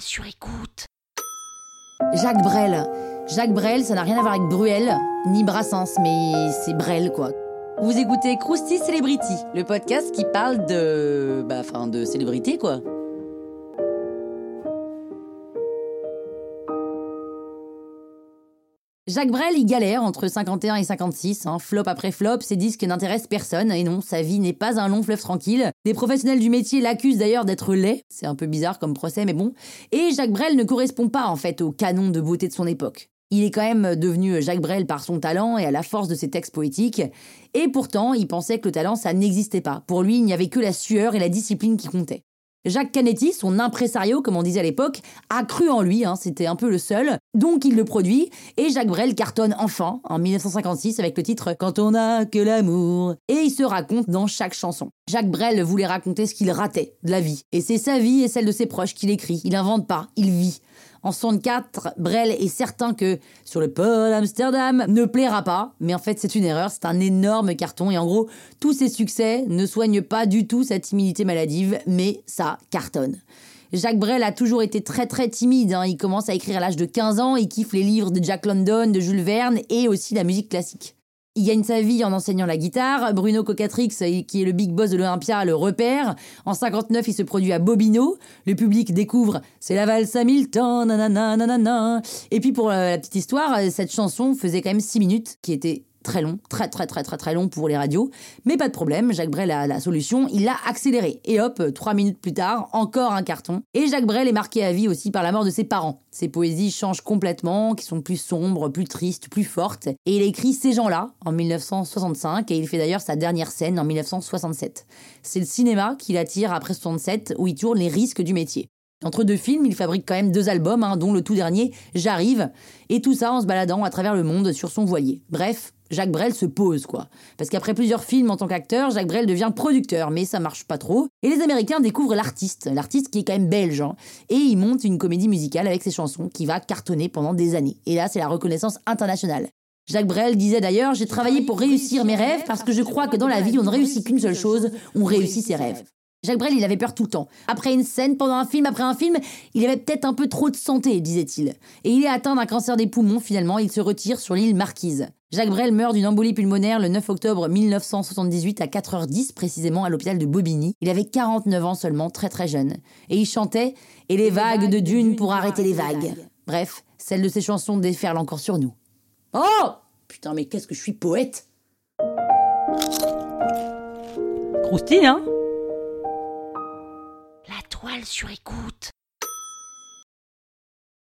sur écoute. Jacques Brel. Jacques Brel, ça n'a rien à voir avec Bruel, ni Brassens, mais c'est Brel, quoi. Vous écoutez Krusty Celebrity, le podcast qui parle de. Bah, enfin, de célébrité, quoi. Jacques Brel, il galère entre 51 et 56, hein, flop après flop, ses disques n'intéressent personne, et non, sa vie n'est pas un long fleuve tranquille. Des professionnels du métier l'accusent d'ailleurs d'être laid, c'est un peu bizarre comme procès, mais bon. Et Jacques Brel ne correspond pas en fait au canon de beauté de son époque. Il est quand même devenu Jacques Brel par son talent et à la force de ses textes poétiques, et pourtant il pensait que le talent ça n'existait pas. Pour lui, il n'y avait que la sueur et la discipline qui comptaient. Jacques Canetti, son impresario, comme on disait à l'époque, a cru en lui, hein, c'était un peu le seul, donc il le produit, et Jacques Brel cartonne enfin, en 1956, avec le titre Quand on n'a que l'amour, et il se raconte dans chaque chanson. Jacques Brel voulait raconter ce qu'il ratait de la vie, et c'est sa vie et celle de ses proches qu'il écrit, il invente pas, il vit. En 64, Brel est certain que sur le pôle Amsterdam ne plaira pas, mais en fait c'est une erreur, c'est un énorme carton et en gros tous ses succès ne soignent pas du tout sa timidité maladive, mais ça cartonne. Jacques Brel a toujours été très très timide, hein. il commence à écrire à l'âge de 15 ans, il kiffe les livres de Jack London, de Jules Verne et aussi la musique classique. Il gagne sa vie en enseignant la guitare. Bruno Cocatrix, qui est le big boss de l'Olympia, le repère. En 59, il se produit à Bobino. Le public découvre C'est la valse Hamilton, nanana, nanana. Et puis pour la petite histoire, cette chanson faisait quand même 6 minutes, qui était très long, très très très très très long pour les radios. Mais pas de problème, Jacques Brel a la solution, il l'a accéléré. Et hop, trois minutes plus tard, encore un carton. Et Jacques Brel est marqué à vie aussi par la mort de ses parents. Ses poésies changent complètement, qui sont plus sombres, plus tristes, plus fortes. Et il écrit Ces gens-là en 1965 et il fait d'ailleurs sa dernière scène en 1967. C'est le cinéma qui l'attire après 67 où il tourne les risques du métier. Entre deux films, il fabrique quand même deux albums, hein, dont le tout dernier, J'arrive, et tout ça en se baladant à travers le monde sur son voilier. Bref, Jacques Brel se pose, quoi. Parce qu'après plusieurs films en tant qu'acteur, Jacques Brel devient producteur, mais ça marche pas trop. Et les Américains découvrent l'artiste, l'artiste qui est quand même belge, hein, et il monte une comédie musicale avec ses chansons qui va cartonner pendant des années. Et là, c'est la reconnaissance internationale. Jacques Brel disait d'ailleurs J'ai travaillé pour réussir mes rêves parce que je crois que dans la vie, on ne réussit qu'une seule chose, on réussit ses rêves. Jacques Brel, il avait peur tout le temps. Après une scène, pendant un film, après un film, il avait peut-être un peu trop de santé, disait-il. Et il est atteint d'un cancer des poumons, finalement, il se retire sur l'île Marquise. Jacques Brel meurt d'une embolie pulmonaire le 9 octobre 1978 à 4h10 précisément à l'hôpital de Bobigny. Il avait 49 ans seulement, très très jeune. Et il chantait « Et les vagues de dunes pour arrêter les vagues ». Bref, celle de ses chansons déferle encore sur nous. Oh Putain, mais qu'est-ce que je suis poète Croustille, hein? Toile sur écoute.